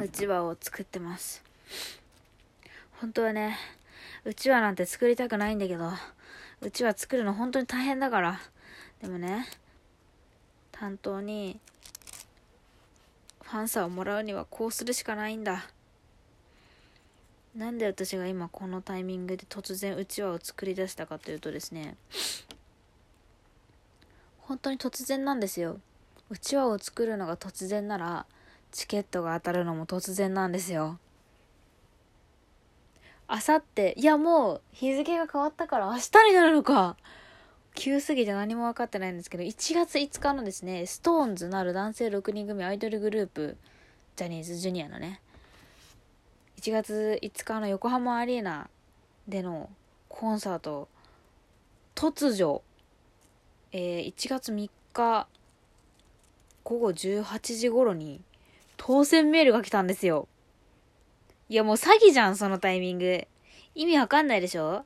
うちわを作ってます。本当はねうちわなんて作りたくないんだけどうちわ作るの本当に大変だから。でもね担当にファンサをもらうにはこうするしかないんだ。なんで私が今このタイミングで突然うちわを作り出したかというとですね本当に突然なんですよ。うちわを作るのが突然ならチケットが当たるのも突然なんですよ。あさっていやもう日付が変わったから明日になるのか。急すぎて何も分かってないんですけど1月5日のですね SixTONES なる男性6人組アイドルグループジャニーズジュニアのね。1月5日の横浜アリーナでのコンサート突如、えー、1月3日午後18時頃に当選メールが来たんですよ。いやもう詐欺じゃん、そのタイミング。意味わかんないでしょ？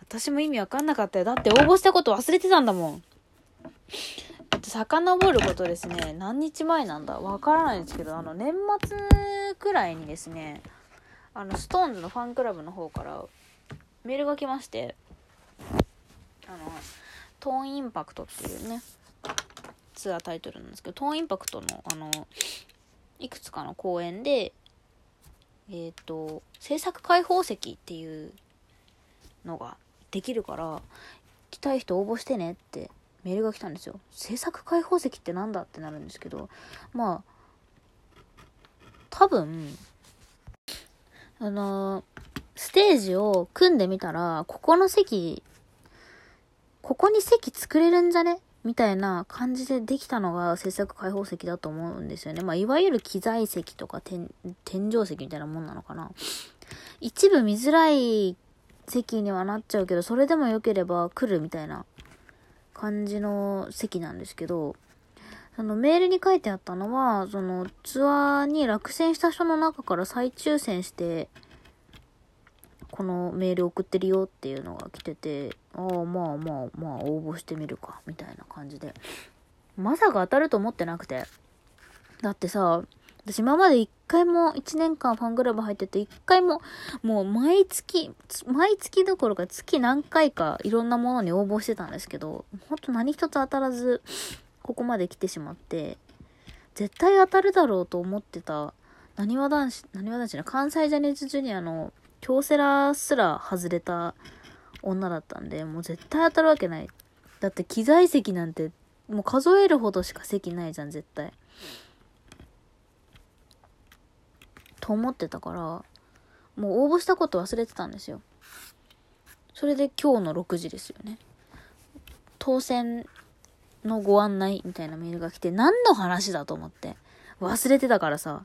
私も意味わかんなかったよ。だって応募したこと忘れてたんだもん。だって遡ることですね、何日前なんだ？わからないんですけど、あの、年末くらいにですね、あの、ストーンズのファンクラブの方からメールが来まして、あの、トーンインパクトっていうね、ツアータイトルなんですけど、トーンインパクトの、あの、いくつかの公演で、えっ、ー、と、制作開放席っていうのができるから、来たい人応募してねってメールが来たんですよ。制作開放席ってなんだってなるんですけど、まあ、多分、あのステージを組んでみたら、ここの席、ここに席作れるんじゃねみたいな感じでできたのが制作開放席だと思うんですよね。まあ、いわゆる機材席とか天井席みたいなもんなのかな。一部見づらい席にはなっちゃうけど、それでも良ければ来るみたいな感じの席なんですけど、そのメールに書いてあったのは、そのツアーに落選した人の中から再抽選して、このメール送ってるよっていうのが来てて、ああ、まあまあまあ応募してみるか、みたいな感じで。まさか当たると思ってなくて。だってさ、私今まで一回も1年間ファンクラブ入ってて一回ももう毎月、毎月どころか月何回かいろんなものに応募してたんですけど、ほんと何一つ当たらず、ここまで来てしまって、絶対当たるだろうと思ってた、なにわ男子、なにわ男子の関西ジャニーズジュニアの京セラすら外れた女だったんで、もう絶対当たるわけない。だって機材席なんて、もう数えるほどしか席ないじゃん、絶対。と思ってたから、もう応募したこと忘れてたんですよ。それで今日の6時ですよね。当選のご案内みたいなメールが来て、何の話だと思って。忘れてたからさ。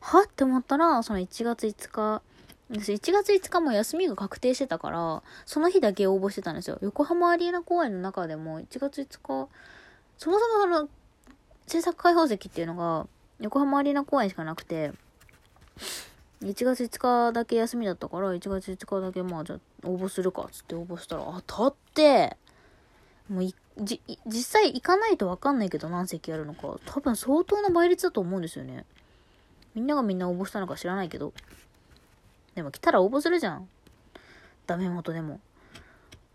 は？って思ったら、その1月5日、私1月5日も休みが確定してたから、その日だけ応募してたんですよ。横浜アリーナ公演の中でも1月5日、そもそもあの、制作開放席っていうのが、横浜アリーナ公演しかなくて、1月5日だけ休みだったから、1月5日だけまあじゃあ応募するかっつって応募したら当たって、もう、じ、実際行かないとわかんないけど何席やるのか、多分相当な倍率だと思うんですよね。みんながみんな応募したのか知らないけど。でも来たら応募するじゃん。ダメ元でも。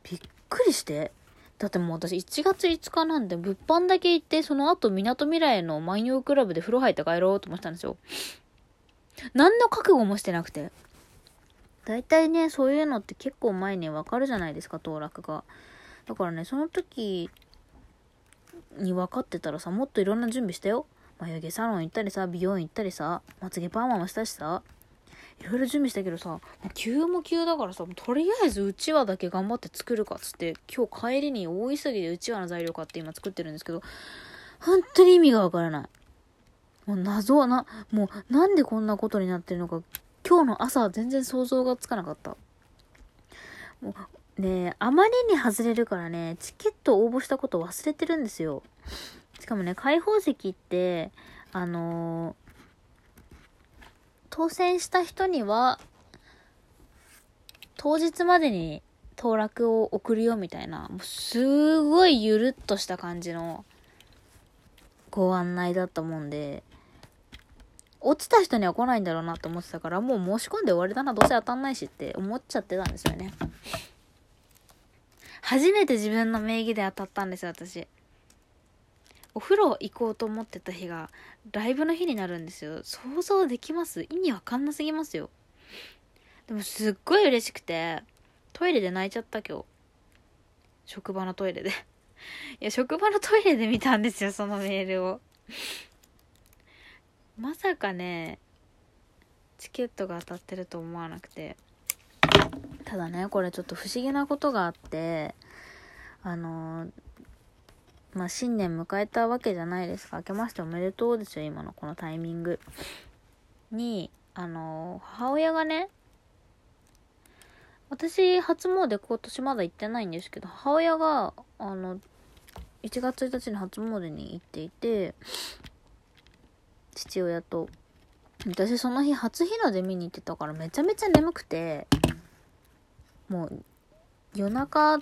びっくりして。だってもう私1月5日なんで物販だけ行って、その後港未来の万葉クラブで風呂入って帰ろうと思ったんですよ。何の覚悟もしてなくて。大体ね、そういうのって結構前にわかるじゃないですか、登録が。だからね、その時に分かってたらさ、もっといろんな準備したよ。眉毛サロン行ったりさ、美容院行ったりさ、まつげパーマもしたしさ、いろいろ準備したけどさ、急も急だからさ、とりあえずうちわだけ頑張って作るかっつって、今日帰りに大急ぎでうちわの材料買って今作ってるんですけど、本当に意味がわからない。もう謎はな、もうなんでこんなことになってるのか、今日の朝は全然想像がつかなかった。もう、ねあまりに外れるからね、チケット応募したこと忘れてるんですよ。しかもね、開放席って、あの当選した人には、当日までに当落を送るよみたいな、もうすごいゆるっとした感じのご案内だったもんで、落ちた人には来ないんだろうなと思ってたから、もう申し込んで終わりだな、どうせ当たんないしって思っちゃってたんですよね。初めて自分の名義で当たったんですよ、私。お風呂行こうと思ってた日が、ライブの日になるんですよ。想像できます？意味わかんなすぎますよ。でもすっごい嬉しくて、トイレで泣いちゃった今日。職場のトイレで。いや、職場のトイレで見たんですよ、そのメールを。まさかね、チケットが当たってると思わなくて。ただね、これちょっと不思議なことがあって、あのまあ、新年迎えたわけじゃないですか。明けましておめでとうですよ、今のこのタイミング。に、あの母親がね、私、初詣今年まだ行ってないんですけど、母親が、あの、1月1日に初詣に行っていて、父親と。私その日初日の出見に行ってたからめちゃめちゃ眠くて、もう夜中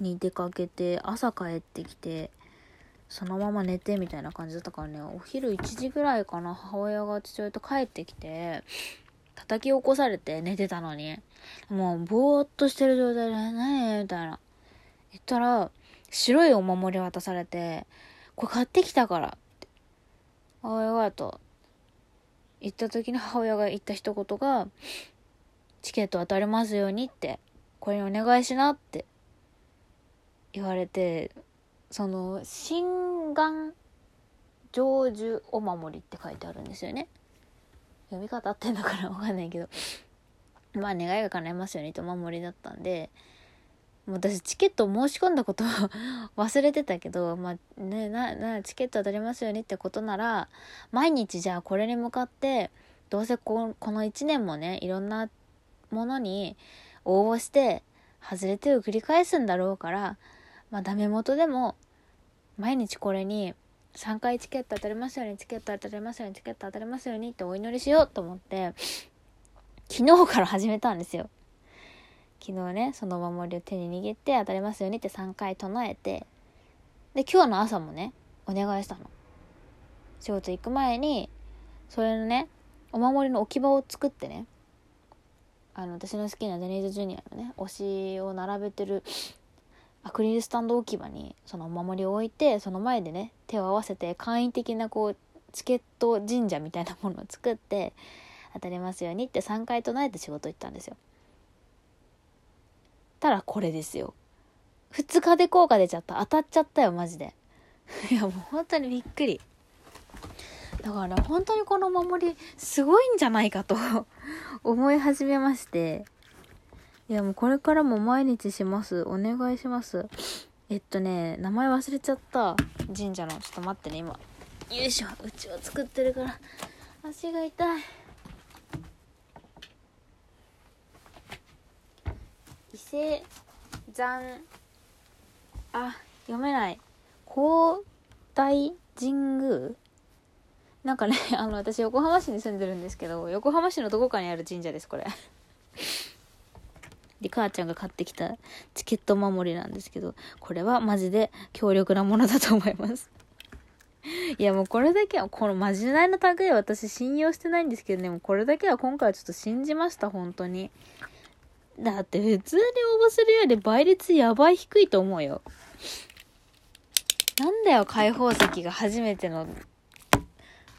に出かけて朝帰ってきて、そのまま寝てみたいな感じだったからね、お昼1時ぐらいかな、母親が父親と帰ってきて、叩き起こされて寝てたのに、もうぼーっとしてる状態で、何みたいな。言ったら、白いお守り渡されて、これ買ってきたからって。ああ、よかった。言った時に母親が言った一言が、チケット当たりますようにって、これにお願いしなって言われて、その、心願成就お守りって書いてあるんですよね。読み方合ってんのかなわかんないけど。まあ願いが叶いますようにとお守りだったんで、私チケット申し込んだこと 忘れてたけど、まあね、な、な、チケット当たりますようにってことなら、毎日じゃあこれに向かって、どうせここの1年もね、いろんなものに応募して、外れてを繰り返すんだろうから、まあダメ元でも、毎日これに3回チケット当たりますように、チケット当たりますように、チケット当たりますようにってお祈りしようと思って、昨日から始めたんですよ。昨日ね、そのお守りを手に握って当たりますようにって3回唱えて、で、今日の朝もね、お願いしたの。仕事行く前に、それのね、お守りの置き場を作ってね、あの、私の好きなジャニーズジュニアのね、推しを並べてるアクリルスタンド置き場にそのお守りを置いてその前でね手を合わせて簡易的なこうチケット神社みたいなものを作って当たりますようにって3回唱えて仕事行ったんですよ。たらこれですよ。2日で効果出ちゃった。当たっちゃったよマジで。いやもう本当にびっくり。だから本当にこの守りすごいんじゃないかと思い始めまして。いやもうこれからも毎日します。お願いします。えっとね、名前忘れちゃった。神社の。ちょっと待ってね、今。よいしょ。うちを作ってるから。足が痛い。伊勢山、あ、読めない。高大神宮？なんかね、あの、私横浜市に住んでるんですけど、横浜市のどこかにある神社です、これ。で、母ちゃんが買ってきたチケット守りなんですけど、これはマジで強力なものだと思います。いやもうこれだけは、このまじないの類は私信用してないんですけどね、もこれだけは今回はちょっと信じました、本当に。だって普通に応募するより倍率やばい低いと思うよ。なんだよ、開放席が初めての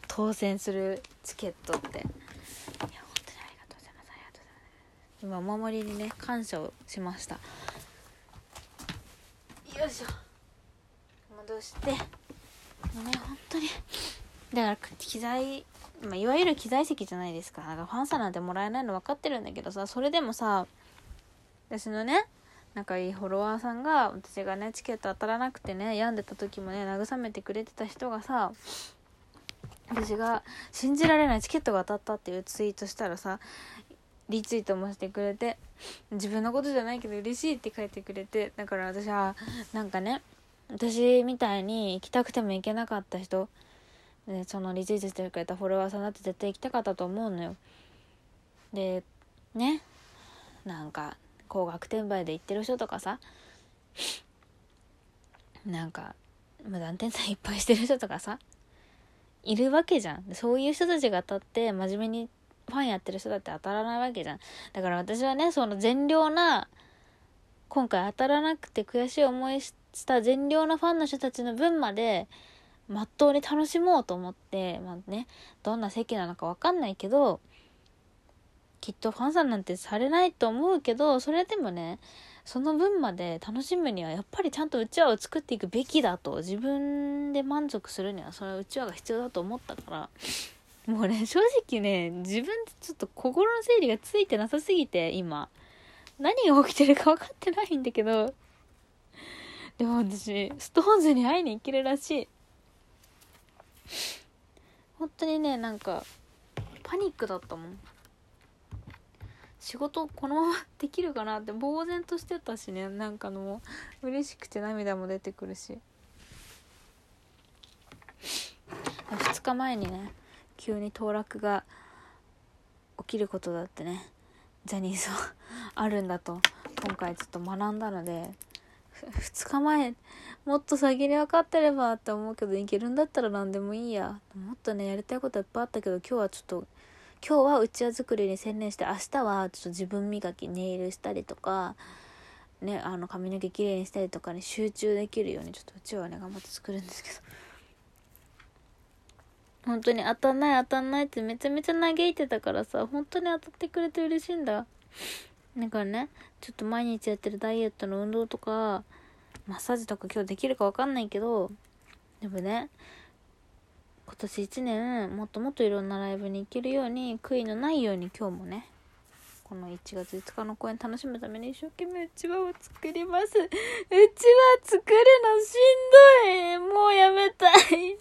当選するチケットって。今お守りにね感謝をしました。よいしょ。戻して。もうね本当に。だから機材まあ、いわゆる機材席じゃないですか。なんかファンサなんてもらえないの分かってるんだけどさ、それでもさ、私のね、仲いいフォロワーさんが、私がね、チケット当たらなくてね、病んでた時もね、慰めてくれてた人がさ、私が信じられないチケットが当たったっていうツイートしたらさ、リツイートもしてくれて自分のことじゃないけど嬉しいって書いてくれてだから私はなんかね私みたいに行きたくても行けなかった人でそのリツイートしてくれたフォロワーさんだって絶対行きたかったと思うのよでねなんか高額転売で行ってる人とかさなんか無断転載いっぱいしてる人とかさいるわけじゃん。そういう人たちが当たって真面目にァンやってる人だって当たらないわけじゃん。だから私はね、その善良な、今回当たらなくて悔しい思いした善良なファンの人たちの分まで、まっとうに楽しもうと思って、まあね、どんな席なのかわかんないけど、きっとファンさんなんてされないと思うけど、それでもね、その分まで楽しむにはやっぱりちゃんとうちわを作っていくべきだと自分で満足するにはそれはうちわが必要だと思ったから もうね正直ね自分ちょっと心の整理がついてなさすぎて今。何が起きてるか分かってないんだけど。でも私ストーンズに会いに行けるらしい。本当にねなんかパニックだったもん。仕事このままできるかなって呆然としてたしね。なんかの嬉しくて涙も出てくるし。2日前にね急に当落が起きることだってねジャニーズはあるんだと今回ちょっと学んだので2日前もっと先に分かってればって思うけどいけるんだったら何でもいいや。もっとねやりたいこといっぱいあったけど今日はちょっと今日はうちわ作りに専念して明日はちょっと自分磨きネイルしたりとかねあの髪の毛きれいにしたりとかに集中できるようにちょっとうちわね頑張って作るんですけど。本当に当たんない当たんないってめちゃめちゃ嘆いてたからさ本当に当たってくれて嬉しいんだ。だからねちょっと毎日やってるダイエットの運動とかマッサージとか今日できるか分かんないけどでもね今年1年もっともっといろんなライブに行けるように悔いのないように今日もねこの1月5日の公演楽しむために一生懸命うちわを作ります。うちわ作るのしんどい。もうやめたい。